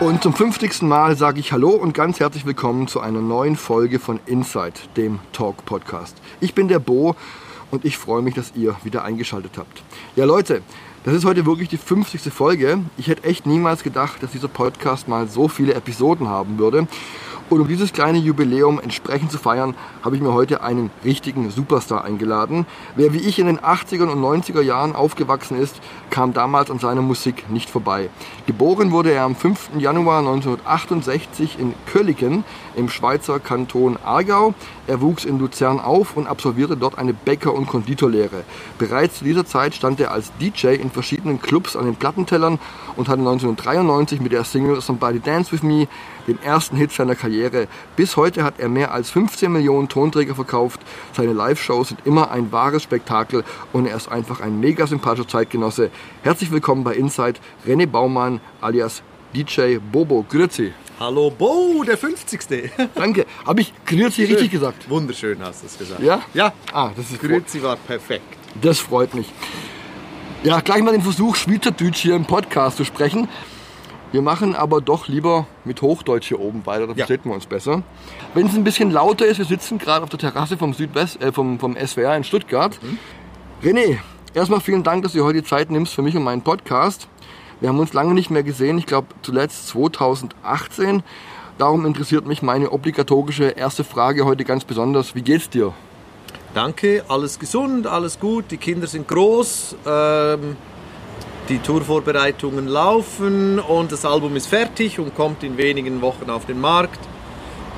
Und zum 50. Mal sage ich Hallo und ganz herzlich willkommen zu einer neuen Folge von Inside, dem Talk Podcast. Ich bin der Bo und ich freue mich, dass ihr wieder eingeschaltet habt. Ja Leute, das ist heute wirklich die 50. Folge. Ich hätte echt niemals gedacht, dass dieser Podcast mal so viele Episoden haben würde. Und um dieses kleine Jubiläum entsprechend zu feiern, habe ich mir heute einen richtigen Superstar eingeladen. Wer wie ich in den 80er und 90er Jahren aufgewachsen ist, kam damals an seiner Musik nicht vorbei. Geboren wurde er am 5. Januar 1968 in Kölliken im Schweizer Kanton Aargau. Er wuchs in Luzern auf und absolvierte dort eine Bäcker- und Konditorlehre. Bereits zu dieser Zeit stand er als DJ in verschiedenen Clubs an den Plattentellern und hatte 1993 mit der Single Somebody Dance With Me den ersten Hit seiner Karriere. Bis heute hat er mehr als 15 Millionen Tonträger verkauft. Seine Live-Shows sind immer ein wahres Spektakel und er ist einfach ein mega sympathischer Zeitgenosse. Herzlich willkommen bei Inside, René Baumann alias DJ Bobo. Grüezi. Hallo Bo, der 50. Danke. Habe ich Grüezi richtig gesagt? Wunderschön hast du es gesagt. Ja? Ja. Ah, das ist Grüezi war perfekt. Das freut mich. Ja, gleich mal den Versuch, Schweizerdeutsch hier im Podcast zu sprechen. Wir machen aber doch lieber mit Hochdeutsch hier oben weiter, da Ja. verstehen wir uns besser. Wenn es ein bisschen lauter ist, wir sitzen gerade auf der Terrasse vom, Südwest, äh, vom, vom SWR in Stuttgart. René, erstmal vielen Dank, dass du heute die Zeit nimmst für mich und meinen Podcast. Wir haben uns lange nicht mehr gesehen, ich glaube zuletzt 2018. Darum interessiert mich meine obligatorische erste Frage heute ganz besonders. Wie geht's dir? Danke, alles gesund, alles gut, die Kinder sind groß, ähm, die Tourvorbereitungen laufen und das Album ist fertig und kommt in wenigen Wochen auf den Markt.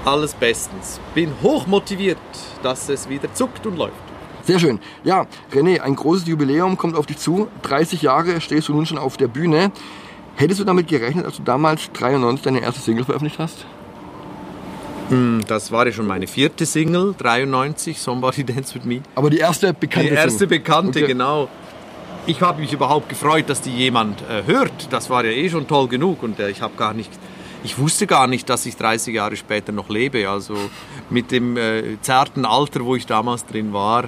Alles bestens. Bin hochmotiviert, dass es wieder zuckt und läuft. Sehr schön. Ja, René, ein großes Jubiläum kommt auf dich zu. 30 Jahre stehst du nun schon auf der Bühne. Hättest du damit gerechnet, als du damals 93 deine erste Single veröffentlicht hast? Das war ja schon meine vierte Single, 93, Somebody Dance With Me. Aber die erste bekannte Die erste. Bekannte, Okay. genau. Ich habe mich überhaupt gefreut, dass die jemand äh, hört. Das war ja eh schon toll genug und äh, ich habe gar nicht, ich wusste gar nicht, dass ich 30 Jahre später noch lebe. Also mit dem äh, zarten Alter, wo ich damals drin war,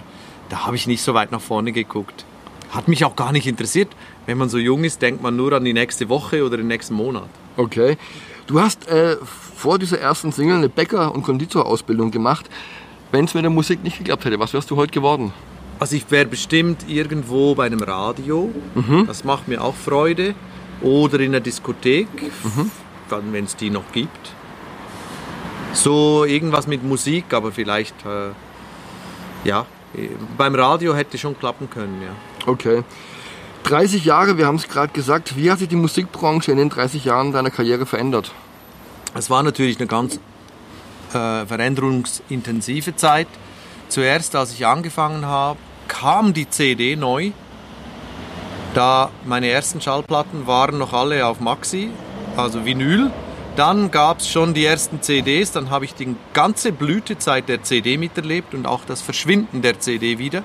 da habe ich nicht so weit nach vorne geguckt. Hat mich auch gar nicht interessiert. Wenn man so jung ist, denkt man nur an die nächste Woche oder den nächsten Monat. Okay. Du hast äh, vor dieser ersten Single eine Bäcker- und Konditorausbildung gemacht. Wenn es mit der Musik nicht geklappt hätte, was wärst du heute geworden? Also ich wäre bestimmt irgendwo bei einem Radio, das macht mir auch Freude, oder in einer Diskothek, dann wenn es die noch gibt. So irgendwas mit Musik, aber vielleicht, äh, ja, beim Radio hätte schon klappen können, ja. Okay. 30 Jahre, wir haben es gerade gesagt. Wie hat sich die Musikbranche in den 30 Jahren deiner Karriere verändert? Es war natürlich eine ganz äh, veränderungsintensive Zeit. Zuerst, als ich angefangen habe, kam die CD neu. Da meine ersten Schallplatten waren noch alle auf Maxi, also Vinyl. Dann gab es schon die ersten CDs, dann habe ich die ganze Blütezeit der CD miterlebt und auch das Verschwinden der CD wieder.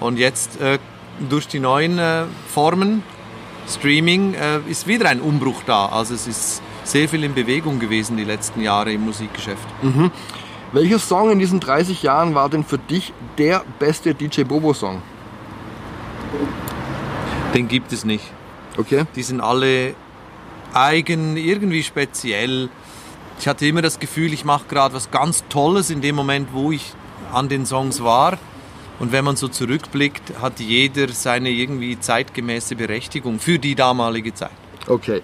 Und jetzt äh, durch die neuen äh, Formen, Streaming, äh, ist wieder ein Umbruch da. Also es ist sehr viel in Bewegung gewesen die letzten Jahre im Musikgeschäft. Welcher Song in diesen 30 Jahren war denn für dich der beste DJ Bobo-Song? Den gibt es nicht. Okay. Die sind alle eigen, irgendwie speziell. Ich hatte immer das Gefühl, ich mache gerade was ganz Tolles in dem Moment, wo ich an den Songs war. Und wenn man so zurückblickt, hat jeder seine irgendwie zeitgemäße Berechtigung für die damalige Zeit. Okay.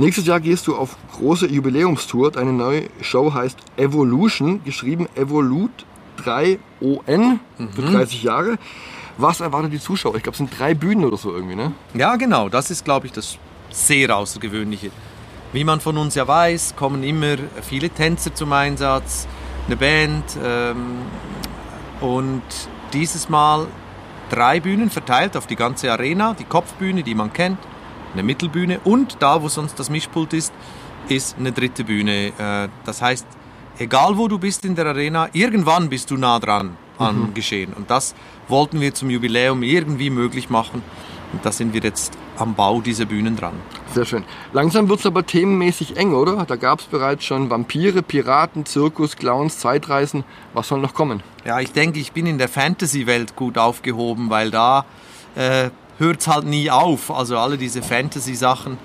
Nächstes Jahr gehst du auf große Jubiläumstour. Deine neue Show heißt Evolution, geschrieben Evolut 3ON für 30 Jahre. Was erwartet die Zuschauer? Ich glaube, es sind drei Bühnen oder so irgendwie, ne? Ja, genau, das ist, glaube ich, das sehr Außergewöhnliche. Wie man von uns ja weiß, kommen immer viele Tänzer zum Einsatz, eine Band ähm, und dieses Mal drei Bühnen verteilt auf die ganze Arena, die Kopfbühne, die man kennt, eine Mittelbühne und da, wo sonst das Mischpult ist, ist eine dritte Bühne. Äh, Das heißt, egal wo du bist in der Arena, irgendwann bist du nah dran am Geschehen. Und das wollten wir zum Jubiläum irgendwie möglich machen. Und da sind wir jetzt am Bau dieser Bühnen dran. Sehr schön. Langsam wird es aber themenmäßig eng, oder? Da gab es bereits schon Vampire, Piraten, Zirkus, Clowns, Zeitreisen. Was soll noch kommen? Ja, ich denke, ich bin in der Fantasy-Welt gut aufgehoben, weil da äh, hört es halt nie auf. Also alle diese Fantasy-Sachen,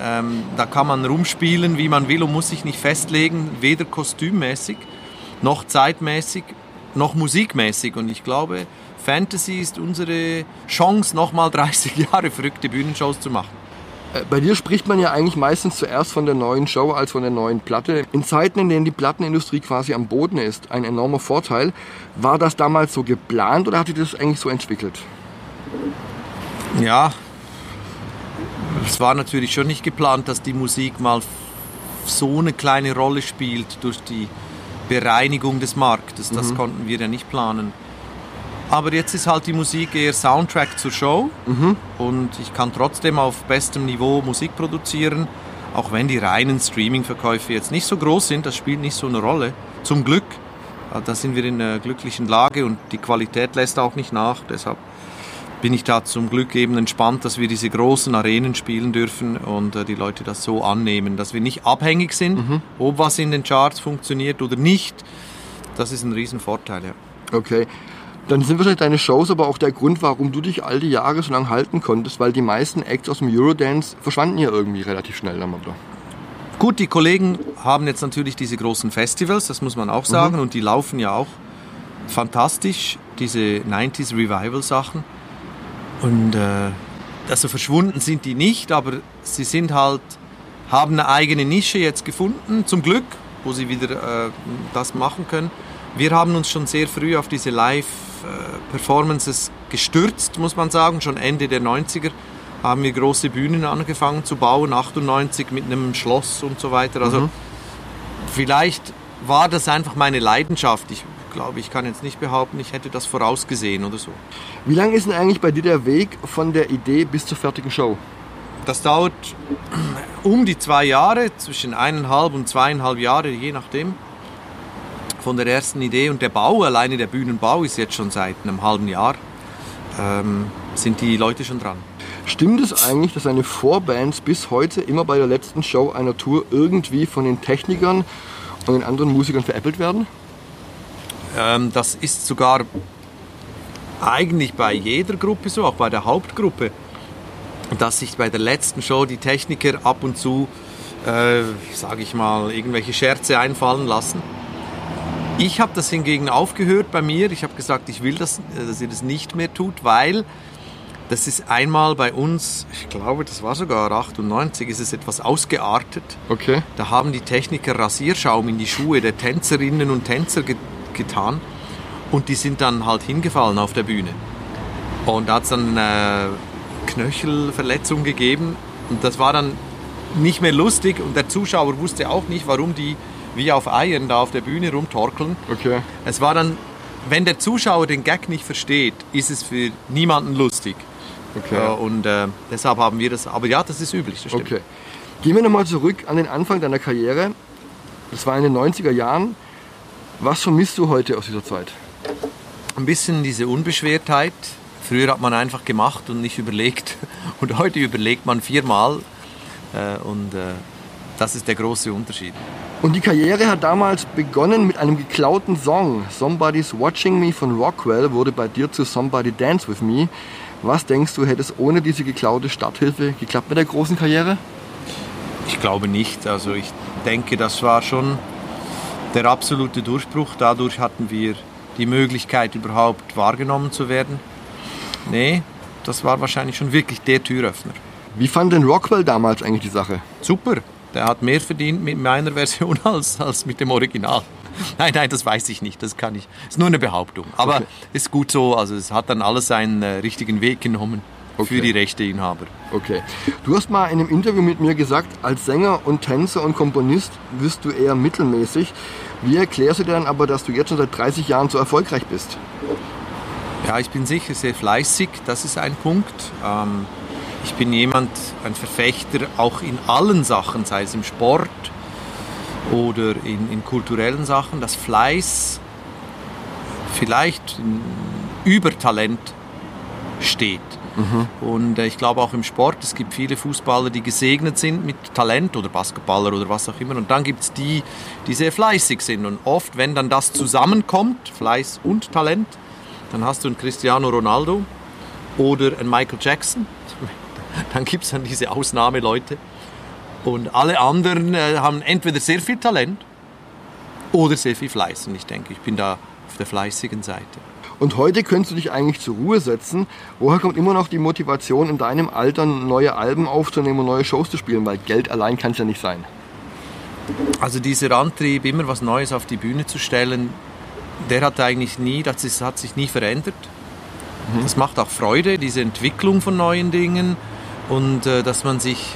ähm, da kann man rumspielen, wie man will und muss sich nicht festlegen, weder kostümmäßig, noch zeitmäßig, noch musikmäßig. Und ich glaube, Fantasy ist unsere Chance, nochmal 30 Jahre verrückte Bühnenshows zu machen. Äh, Bei dir spricht man ja eigentlich meistens zuerst von der neuen Show als von der neuen Platte. In Zeiten, in denen die Plattenindustrie quasi am Boden ist, ein enormer Vorteil. War das damals so geplant oder hat sich das eigentlich so entwickelt? Ja, es war natürlich schon nicht geplant, dass die Musik mal so eine kleine Rolle spielt durch die Bereinigung des Marktes. Das konnten wir ja nicht planen. Aber jetzt ist halt die Musik eher Soundtrack zur Show und ich kann trotzdem auf bestem Niveau Musik produzieren, auch wenn die reinen Streaming-Verkäufe jetzt nicht so groß sind, das spielt nicht so eine Rolle. Zum Glück, da sind wir in einer glücklichen Lage und die Qualität lässt auch nicht nach. Deshalb bin ich da zum Glück eben entspannt, dass wir diese großen Arenen spielen dürfen und äh, die Leute das so annehmen, dass wir nicht abhängig sind, ob was in den Charts funktioniert oder nicht. Das ist ein Riesenvorteil. Ja. Okay. Dann sind wahrscheinlich deine Shows aber auch der Grund, warum du dich all die Jahre so lange halten konntest, weil die meisten Acts aus dem Eurodance verschwanden ja irgendwie relativ schnell dann mal wieder. Gut, die Kollegen haben jetzt natürlich diese großen Festivals, das muss man auch sagen, und die laufen ja auch fantastisch, diese 90s Revival Sachen. Und äh, also verschwunden sind die nicht, aber sie sind halt, haben eine eigene Nische jetzt gefunden, zum Glück, wo sie wieder äh, das machen können. Wir haben uns schon sehr früh auf diese Live-Performances gestürzt, muss man sagen, schon Ende der 90er haben wir große Bühnen angefangen zu bauen, 98 mit einem Schloss und so weiter. Also vielleicht war das einfach meine Leidenschaft. Ich glaube, ich kann jetzt nicht behaupten, ich hätte das vorausgesehen oder so. Wie lang ist denn eigentlich bei dir der Weg von der Idee bis zur fertigen Show? Das dauert um die zwei Jahre, zwischen eineinhalb und zweieinhalb Jahre, je nachdem. Von der ersten Idee und der Bau, alleine der Bühnenbau ist jetzt schon seit einem halben Jahr, ähm, sind die Leute schon dran. Stimmt es eigentlich, dass deine Vorbands bis heute immer bei der letzten Show einer Tour irgendwie von den Technikern und den anderen Musikern veräppelt werden? Ähm, das ist sogar eigentlich bei jeder Gruppe so, auch bei der Hauptgruppe, dass sich bei der letzten Show die Techniker ab und zu, äh, sage ich mal, irgendwelche Scherze einfallen lassen. Ich habe das hingegen aufgehört bei mir. Ich habe gesagt, ich will, das, äh, dass ihr das nicht mehr tut, weil das ist einmal bei uns, ich glaube, das war sogar 98, ist es etwas ausgeartet. Okay. Da haben die Techniker Rasierschaum in die Schuhe der Tänzerinnen und Tänzer getan und die sind dann halt hingefallen auf der Bühne. Und da hat es dann eine Knöchelverletzung gegeben und das war dann nicht mehr lustig und der Zuschauer wusste auch nicht, warum die wie auf Eiern da auf der Bühne rumtorkeln. Okay. Es war dann, wenn der Zuschauer den Gag nicht versteht, ist es für niemanden lustig. Okay. Ja, und äh, deshalb haben wir das, aber ja, das ist üblich, das stimmt. Okay. Gehen wir nochmal zurück an den Anfang deiner Karriere. Das war in den 90er Jahren. Was vermisst du heute aus dieser Zeit? Ein bisschen diese Unbeschwertheit. Früher hat man einfach gemacht und nicht überlegt. Und heute überlegt man viermal. Äh, und äh, das ist der große Unterschied. Und die Karriere hat damals begonnen mit einem geklauten Song. Somebody's Watching Me von Rockwell wurde bei dir zu Somebody Dance With Me. Was denkst du, hätte es ohne diese geklaute Starthilfe geklappt mit der großen Karriere? Ich glaube nicht. Also ich denke, das war schon der absolute Durchbruch. Dadurch hatten wir die Möglichkeit, überhaupt wahrgenommen zu werden. Nee, das war wahrscheinlich schon wirklich der Türöffner. Wie fand denn Rockwell damals eigentlich die Sache? Super. Der hat mehr verdient mit meiner Version als, als mit dem Original. Nein, nein, das weiß ich nicht. Das kann ich. Ist nur eine Behauptung. Aber Okay. ist gut so. Also es hat dann alles seinen äh, richtigen Weg genommen Okay. für die Rechteinhaber. Okay. Du hast mal in einem Interview mit mir gesagt, als Sänger und Tänzer und Komponist wirst du eher mittelmäßig. Wie erklärst du dir dann aber, dass du jetzt schon seit 30 Jahren so erfolgreich bist? Ja, ich bin sicher sehr fleißig, das ist ein Punkt. Ähm, ich bin jemand, ein Verfechter auch in allen Sachen, sei es im Sport, oder in, in kulturellen Sachen, dass Fleiß vielleicht über Talent steht. Und äh, ich glaube auch im Sport, es gibt viele Fußballer, die gesegnet sind mit Talent oder Basketballer oder was auch immer. Und dann gibt es die, die sehr fleißig sind. Und oft, wenn dann das zusammenkommt, Fleiß und Talent, dann hast du einen Cristiano Ronaldo oder einen Michael Jackson. Dann gibt es dann diese Ausnahmeleute. Und alle anderen äh, haben entweder sehr viel Talent oder sehr viel Fleiß. Und ich denke, ich bin da auf der fleißigen Seite. Und heute könntest du dich eigentlich zur Ruhe setzen. Woher kommt immer noch die Motivation, in deinem Alter neue Alben aufzunehmen und neue Shows zu spielen? Weil Geld allein kann es ja nicht sein. Also dieser Antrieb, immer was Neues auf die Bühne zu stellen, der hat eigentlich nie, das ist, hat sich nie verändert. Das macht auch Freude, diese Entwicklung von neuen Dingen und äh, dass man sich,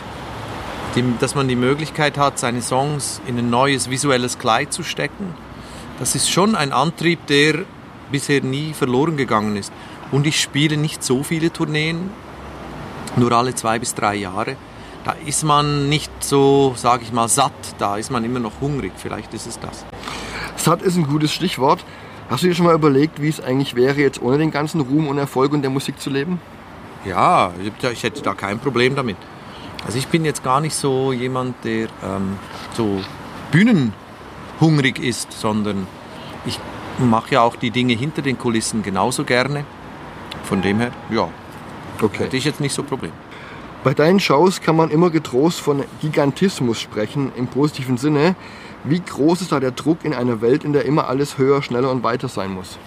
die, dass man die Möglichkeit hat, seine Songs in ein neues visuelles Kleid zu stecken. Das ist schon ein Antrieb, der bisher nie verloren gegangen ist. Und ich spiele nicht so viele Tourneen, nur alle zwei bis drei Jahre. Da ist man nicht so, sage ich mal, satt, da ist man immer noch hungrig. Vielleicht ist es das. Satt ist ein gutes Stichwort. Hast du dir schon mal überlegt, wie es eigentlich wäre, jetzt ohne den ganzen Ruhm und Erfolg und der Musik zu leben? Ja, ich hätte da kein Problem damit. Also ich bin jetzt gar nicht so jemand, der ähm, so bühnenhungrig ist, sondern ich mache ja auch die Dinge hinter den Kulissen genauso gerne. Von dem her, ja, Okay. hätte ich jetzt nicht so Problem. Bei deinen Shows kann man immer getrost von Gigantismus sprechen, im positiven Sinne. Wie groß ist da der Druck in einer Welt, in der immer alles höher, schneller und weiter sein muss?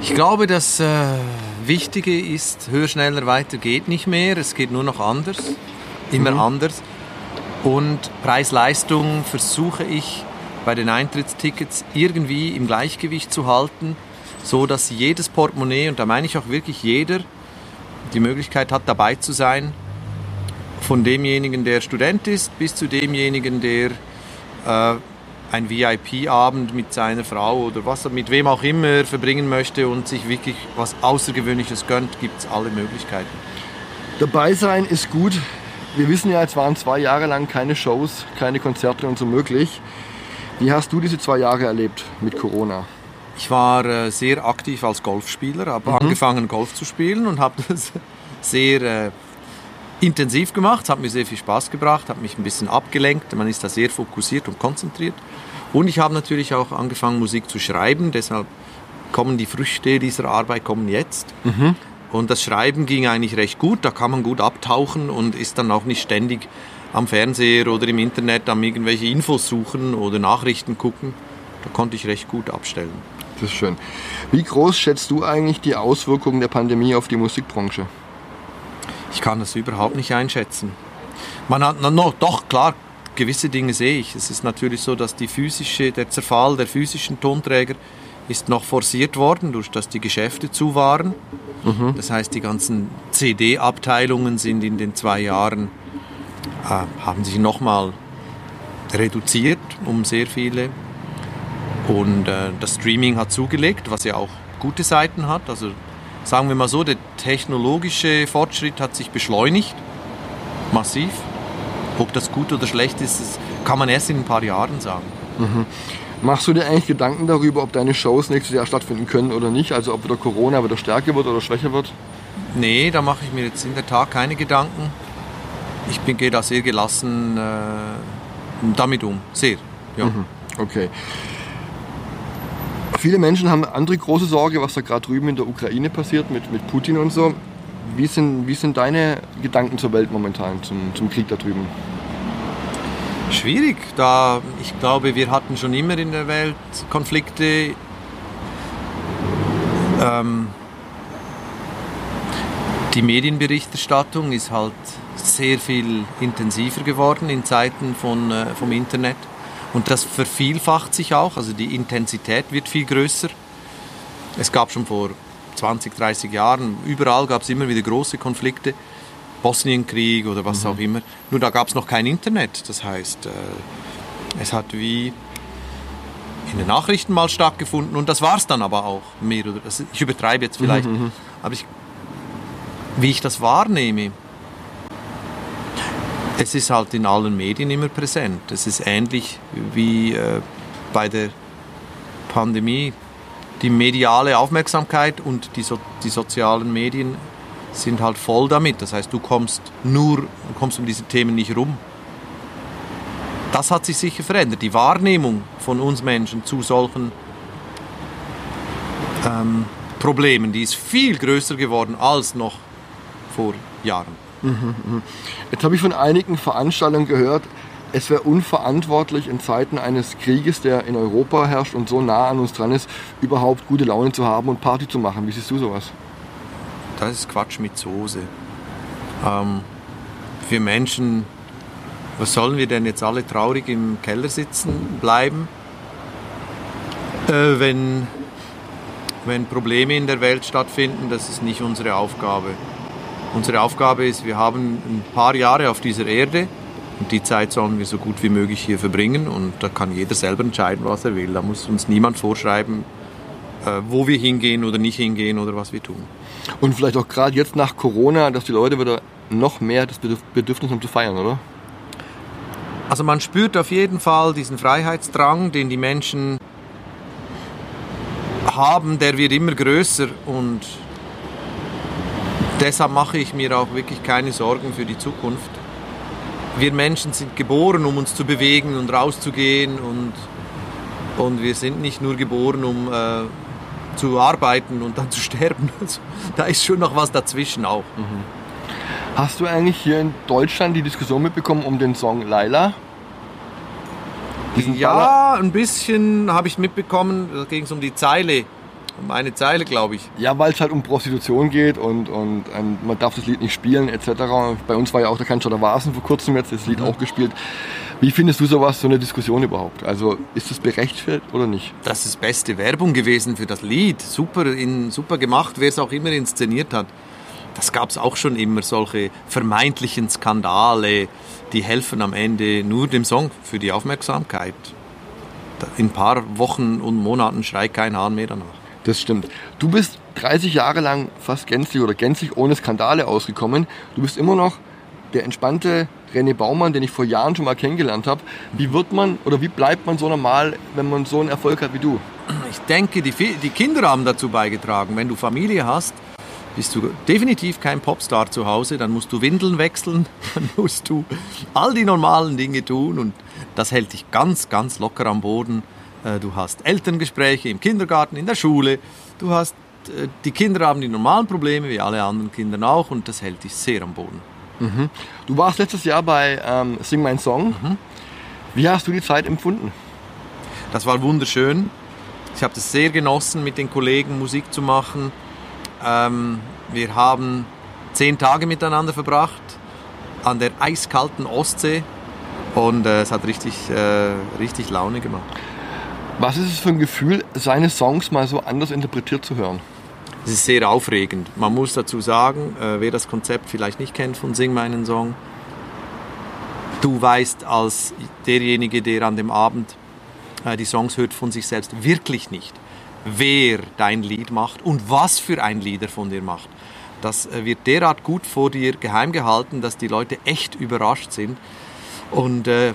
Ich glaube, das äh, Wichtige ist, höher, schneller, weiter geht nicht mehr. Es geht nur noch anders, immer anders. Und Preis-Leistung versuche ich bei den Eintrittstickets irgendwie im Gleichgewicht zu halten, so dass jedes Portemonnaie, und da meine ich auch wirklich jeder, die Möglichkeit hat, dabei zu sein, von demjenigen, der Student ist, bis zu demjenigen, der äh, ein VIP-Abend mit seiner Frau oder was, mit wem auch immer verbringen möchte und sich wirklich was Außergewöhnliches gönnt, gibt es alle Möglichkeiten. Dabei sein ist gut. Wir wissen ja, es waren zwei Jahre lang keine Shows, keine Konzerte und so möglich. Wie hast du diese zwei Jahre erlebt mit Corona? Ich war äh, sehr aktiv als Golfspieler, habe angefangen Golf zu spielen und habe das sehr äh, intensiv gemacht. Es hat mir sehr viel Spaß gebracht, hat mich ein bisschen abgelenkt. Man ist da sehr fokussiert und konzentriert. Und ich habe natürlich auch angefangen Musik zu schreiben. Deshalb kommen die Früchte dieser Arbeit kommen jetzt. Und das Schreiben ging eigentlich recht gut. Da kann man gut abtauchen und ist dann auch nicht ständig am Fernseher oder im Internet am irgendwelche Infos suchen oder Nachrichten gucken. Da konnte ich recht gut abstellen. Das ist schön. Wie groß schätzt du eigentlich die Auswirkungen der Pandemie auf die Musikbranche? Ich kann das überhaupt nicht einschätzen. Man hat na, no, doch klar gewisse Dinge sehe ich. Es ist natürlich so, dass die physische, der Zerfall der physischen Tonträger ist noch forciert worden, durch dass die Geschäfte zu waren. Das heißt, die ganzen CD-Abteilungen sind in den zwei Jahren haben sich nochmal reduziert um sehr viele. Und äh, das Streaming hat zugelegt, was ja auch gute Seiten hat. Also sagen wir mal so, der technologische Fortschritt hat sich beschleunigt, massiv. Ob das gut oder schlecht ist, das kann man erst in ein paar Jahren sagen. Machst du dir eigentlich Gedanken darüber, ob deine Shows nächstes Jahr stattfinden können oder nicht? Also ob wieder Corona wieder stärker wird oder schwächer wird? Nee, da mache ich mir jetzt in der Tat keine Gedanken. Ich bin, gehe da sehr gelassen äh, damit um. Sehr. Ja. Okay. Viele Menschen haben andere große Sorge, was da gerade drüben in der Ukraine passiert mit, mit Putin und so. Wie sind, wie sind deine Gedanken zur Welt momentan, zum, zum Krieg da drüben? Schwierig, da ich glaube, wir hatten schon immer in der Welt Konflikte. Ähm, die Medienberichterstattung ist halt sehr viel intensiver geworden in Zeiten von, äh, vom Internet. Und das vervielfacht sich auch, also die Intensität wird viel größer. Es gab schon vor 20, 30 Jahren, überall gab es immer wieder große Konflikte. Bosnienkrieg oder was auch immer. Nur da gab es noch kein Internet. Das heißt, äh, es hat wie in den Nachrichten mal stattgefunden und das war es dann aber auch. Mehr oder, also ich übertreibe jetzt vielleicht, aber ich, wie ich das wahrnehme, Es ist halt in allen Medien immer präsent. Es ist ähnlich wie äh, bei der Pandemie. Die mediale Aufmerksamkeit und die, so die sozialen Medien sind halt voll damit. Das heißt, du kommst nur, kommst um diese Themen nicht rum. Das hat sich sicher verändert. Die Wahrnehmung von uns Menschen zu solchen ähm, Problemen, die ist viel größer geworden als noch vor Jahren. Jetzt habe ich von einigen Veranstaltungen gehört, es wäre unverantwortlich in Zeiten eines Krieges, der in Europa herrscht und so nah an uns dran ist, überhaupt gute Laune zu haben und Party zu machen. Wie siehst du sowas? Das ist Quatsch mit Soße. Ähm, wir Menschen, was sollen wir denn jetzt alle traurig im Keller sitzen bleiben, äh, wenn, wenn Probleme in der Welt stattfinden? Das ist nicht unsere Aufgabe. Unsere Aufgabe ist, wir haben ein paar Jahre auf dieser Erde und die Zeit sollen wir so gut wie möglich hier verbringen und da kann jeder selber entscheiden, was er will. Da muss uns niemand vorschreiben, äh, wo wir hingehen oder nicht hingehen oder was wir tun. Und vielleicht auch gerade jetzt nach Corona, dass die Leute wieder noch mehr das Bedürf- Bedürfnis haben zu feiern, oder? Also man spürt auf jeden Fall diesen Freiheitsdrang, den die Menschen haben, der wird immer größer und deshalb mache ich mir auch wirklich keine Sorgen für die Zukunft. Wir Menschen sind geboren, um uns zu bewegen und rauszugehen und, und wir sind nicht nur geboren, um äh, zu arbeiten und dann zu sterben. Also, da ist schon noch was dazwischen auch. Hast du eigentlich hier in Deutschland die Diskussion mitbekommen um den Song Laila? Ja, ein bisschen habe ich mitbekommen, da ging es um die Zeile, um eine Zeile, glaube ich. Ja, weil es halt um Prostitution geht und, und ähm, man darf das Lied nicht spielen etc. Bei uns war ja auch der Cannstatter Vasen vor kurzem jetzt das Lied auch gespielt. Wie findest du sowas, so eine Diskussion überhaupt? Also ist das berechtigt oder nicht? Das ist beste Werbung gewesen für das Lied. Super, in, super gemacht, wer es auch immer inszeniert hat. Das gab es auch schon immer, solche vermeintlichen Skandale, die helfen am Ende nur dem Song für die Aufmerksamkeit. In ein paar Wochen und Monaten schreit kein Hahn mehr danach. Das stimmt. Du bist 30 Jahre lang fast gänzlich oder gänzlich ohne Skandale ausgekommen. Du bist immer noch der entspannte René Baumann, den ich vor Jahren schon mal kennengelernt habe. Wie wird man oder wie bleibt man so normal, wenn man so einen Erfolg hat wie du? Ich denke, die, die Kinder haben dazu beigetragen. Wenn du Familie hast, bist du definitiv kein Popstar zu Hause. Dann musst du Windeln wechseln, dann musst du all die normalen Dinge tun und das hält dich ganz, ganz locker am Boden. Äh, Du hast Elterngespräche im Kindergarten, in der Schule. Du hast, äh, die Kinder haben die normalen Probleme, wie alle anderen Kinder auch, und das hält dich sehr am Boden. Du warst letztes Jahr bei ähm, Sing Mein Song. Wie hast du die Zeit empfunden? Das war wunderschön. Ich habe das sehr genossen, mit den Kollegen Musik zu machen. Ähm, wir haben zehn Tage miteinander verbracht an der eiskalten Ostsee und äh, es hat richtig, äh, richtig Laune gemacht. Was ist es für ein Gefühl, seine Songs mal so anders interpretiert zu hören? Es ist sehr aufregend. Man muss dazu sagen, äh, wer das Konzept vielleicht nicht kennt von Sing meinen Song, du weißt als derjenige, der an dem Abend äh, die Songs hört, von sich selbst wirklich nicht, wer dein Lied macht und was für ein Lied er von dir macht. Das äh, wird derart gut vor dir geheim gehalten, dass die Leute echt überrascht sind. Und äh,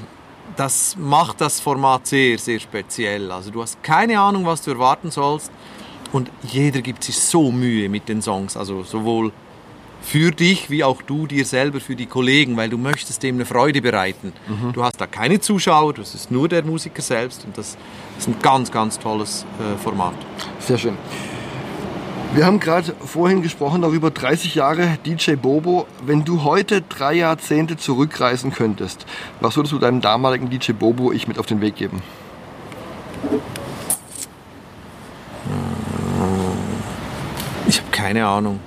das macht das Format sehr, sehr speziell. Also du hast keine Ahnung, was du erwarten sollst. Und jeder gibt sich so Mühe mit den Songs. Also sowohl für dich wie auch du dir selber, für die Kollegen, weil du möchtest dem eine Freude bereiten. Du hast da keine Zuschauer, das ist nur der Musiker selbst und das ist ein ganz, ganz tolles äh, Format. Sehr schön. Wir haben gerade vorhin gesprochen darüber, 30 Jahre DJ Bobo. Wenn du heute drei Jahrzehnte zurückreisen könntest, was würdest du deinem damaligen DJ Bobo ich mit auf den Weg geben? Ich habe keine Ahnung.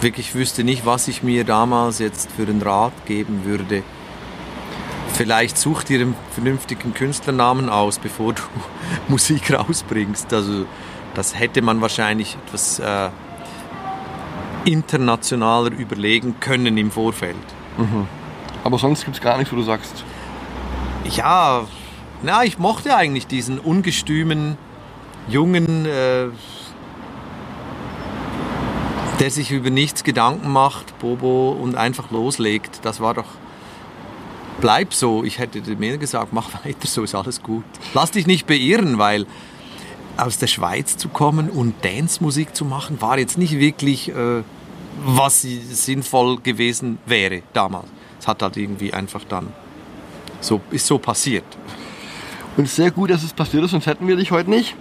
Wirklich wüsste nicht, was ich mir damals jetzt für einen Rat geben würde. Vielleicht such dir einen vernünftigen Künstlernamen aus, bevor du Musik rausbringst. Also das hätte man wahrscheinlich etwas äh, internationaler überlegen können im Vorfeld. Aber sonst gibt es gar nichts, wo du sagst. Ja, na, ich mochte eigentlich diesen ungestümen, jungen, äh, der sich über nichts Gedanken macht, Bobo, und einfach loslegt. Das war doch bleib so. Ich hätte mir gesagt, mach weiter so, ist alles gut. Lass dich nicht beirren, weil aus der Schweiz zu kommen und Dance-Musik zu machen, war jetzt nicht wirklich, äh, was sinnvoll gewesen wäre damals. Es hat halt irgendwie einfach dann so, ist so passiert. Und sehr gut, dass es passiert ist, sonst hätten wir dich heute nicht.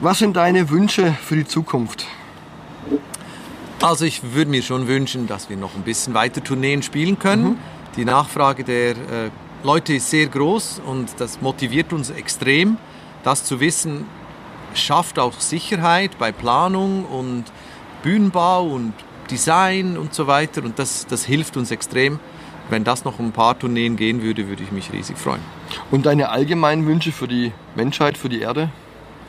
Was sind deine Wünsche für die Zukunft? Also ich würde mir schon wünschen, dass wir noch ein bisschen weiter Tourneen spielen können. Mhm. Die Nachfrage der äh, Leute ist sehr groß und das motiviert uns extrem. Das zu wissen, schafft auch Sicherheit bei Planung und Bühnenbau und Design und so weiter. Und das, das hilft uns extrem. Wenn das noch ein paar Tourneen gehen würde, würde ich mich riesig freuen. Und deine allgemeinen Wünsche für die Menschheit, für die Erde?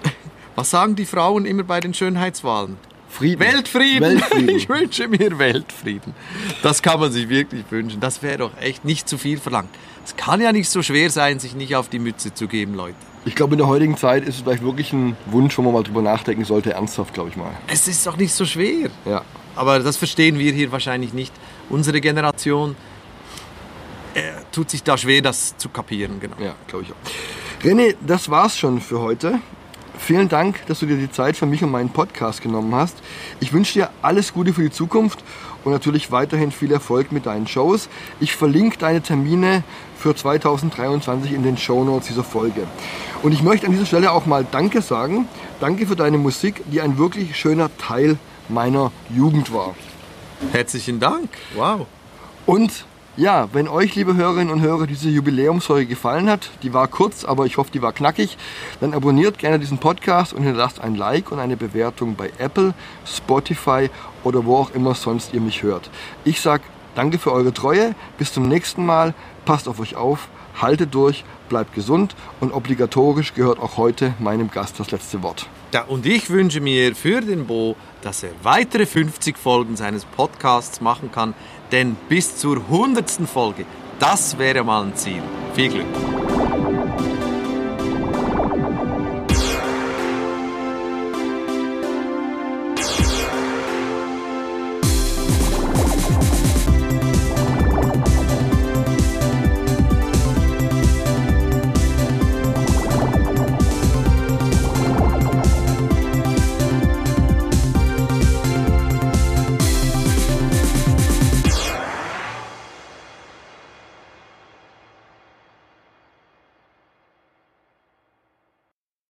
Was sagen die Frauen immer bei den Schönheitswahlen? Frieden. Weltfrieden. Weltfrieden. Ich wünsche mir Weltfrieden. Das kann man sich wirklich wünschen. Das wäre doch echt nicht zu viel verlangt. Es kann ja nicht so schwer sein, sich nicht auf die Mütze zu geben, Leute. Ich glaube, in der heutigen Zeit ist es vielleicht wirklich ein Wunsch, wo man mal drüber nachdenken sollte, ernsthaft, glaube ich mal. Es ist doch nicht so schwer. Ja. Aber das verstehen wir hier wahrscheinlich nicht. Unsere Generation äh, tut sich da schwer, das zu kapieren. Genau. Ja, glaube ich auch. René, das war's schon für heute. Vielen Dank, dass du dir die Zeit für mich und meinen Podcast genommen hast. Ich wünsche dir alles Gute für die Zukunft und natürlich weiterhin viel Erfolg mit deinen Shows. Ich verlinke deine Termine für 2023 in den Show Notes dieser Folge. Und ich möchte an dieser Stelle auch mal Danke sagen. Danke für deine Musik, die ein wirklich schöner Teil meiner Jugend war. Herzlichen Dank. Wow. Und ja, wenn euch, liebe Hörerinnen und Hörer, diese Jubiläumsfolge gefallen hat, die war kurz, aber ich hoffe, die war knackig, dann abonniert gerne diesen Podcast und hinterlasst ein Like und eine Bewertung bei Apple, Spotify oder wo auch immer sonst ihr mich hört. Ich sage danke für eure Treue, bis zum nächsten Mal, passt auf euch auf, haltet durch, bleibt gesund und obligatorisch gehört auch heute meinem Gast das letzte Wort. Ja, und ich wünsche mir für den Bo, dass er weitere 50 Folgen seines Podcasts machen kann, denn bis zur 100. Folge, das wäre mal ein Ziel. Viel Glück!